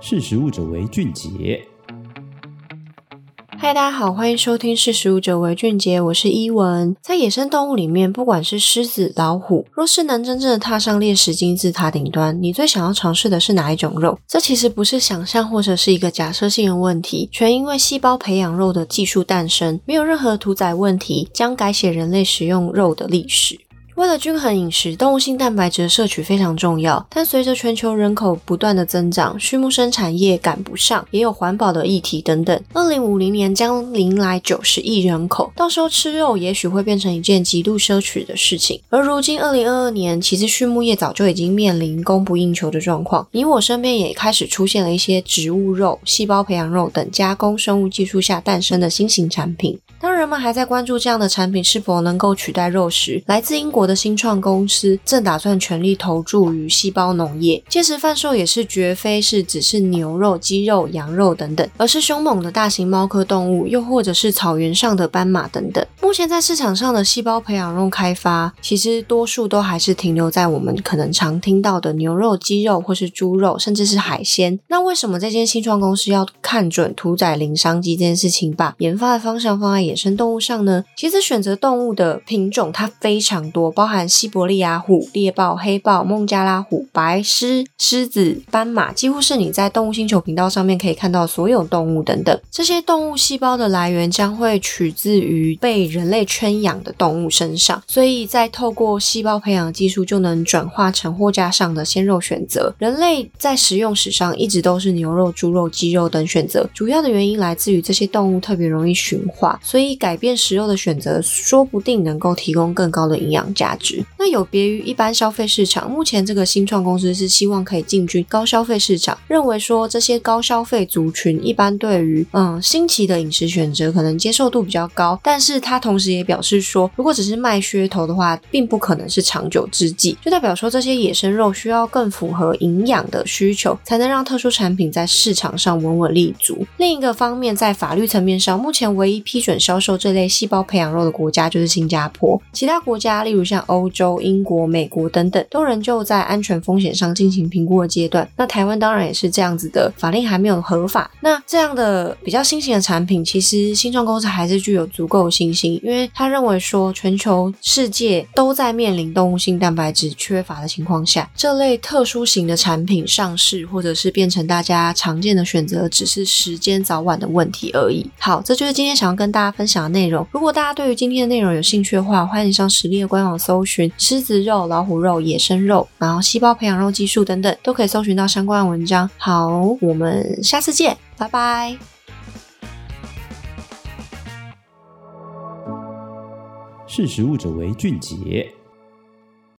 识食物者为俊杰。嗨，大家好，欢迎收听《识食物者为俊杰》，我是依文。在野生动物里面，不管是狮子、老虎，若是能真正的踏上猎食金字塔顶端，你最想要尝试的是哪一种肉？这其实不是想象或者是一个假设性的问题，全因为细胞培养肉的技术诞生，没有任何屠宰问题，将改写人类食用肉的历史。为了均衡饮食，动物性蛋白质的摄取非常重要。但随着全球人口不断的增长，畜牧生产业赶不上，也有环保的议题等等。二零五零年将迎来九十亿人口，到时候吃肉也许会变成一件极度奢侈的事情。而如今二零二二年，其实畜牧业早就已经面临供不应求的状况。你我身边也开始出现了一些植物肉、细胞培养肉等加工生物技术下诞生的新型产品。人们还在关注这样的产品是否能够取代肉食，来自英国的新创公司正打算全力投注于细胞农业，届时贩售也是绝非是只是牛肉、鸡肉、羊肉等等，而是凶猛的大型猫科动物，又或者是草原上的斑马等等。目前在市场上的细胞培养肉开发，其实多数都还是停留在我们可能常听到的牛肉、鸡肉或是猪肉，甚至是海鲜。那为什么这间新创公司要看准屠宰零商机这件事情，把研发的方向放在野生动物上呢？其实选择动物的品种它非常多，包含西伯利亚虎、猎豹、黑豹、孟加拉虎、白狮、狮子、斑马，几乎是你在动物星球频道上面可以看到所有动物等等。这些动物细胞的来源将会取自于被人类圈养的动物身上，所以在透过细胞培养技术就能转化成货架上的鲜肉选择。人类在食用史上一直都是牛肉、猪肉、鸡肉等选择，主要的原因来自于这些动物特别容易驯化，所以改变食肉的选择，说不定能够提供更高的营养价值。那有别于一般消费市场，目前这个新创公司是希望可以进军高消费市场，认为说这些高消费族群一般对于嗯新奇的饮食选择可能接受度比较高，但是它同时也表示说，如果只是卖噱头的话，并不可能是长久之计，就代表说这些野生肉需要更符合营养的需求，才能让特殊产品在市场上稳稳立足。另一个方面，在法律层面上，目前唯一批准销售受这类细胞培养肉的国家就是新加坡，其他国家例如像欧洲、英国、美国等等，都仍旧在安全风险上进行评估的阶段。那台湾当然也是这样子的，法令还没有合法。那这样的比较新型的产品，其实新创公司还是具有足够信心，因为他认为说，全球世界都在面临动物性蛋白质缺乏的情况下，这类特殊型的产品上市，或者是变成大家常见的选择，只是时间早晚的问题而已。好，这就是今天想要跟大家分享的内容。如果大家对于今天的内容有兴趣的话，欢迎上实力的官网搜寻狮子肉、老虎肉、野生肉，然后细胞培养肉技术等等，都可以搜寻到相关的文章。好，我们下次见，拜拜。识食物者为俊杰。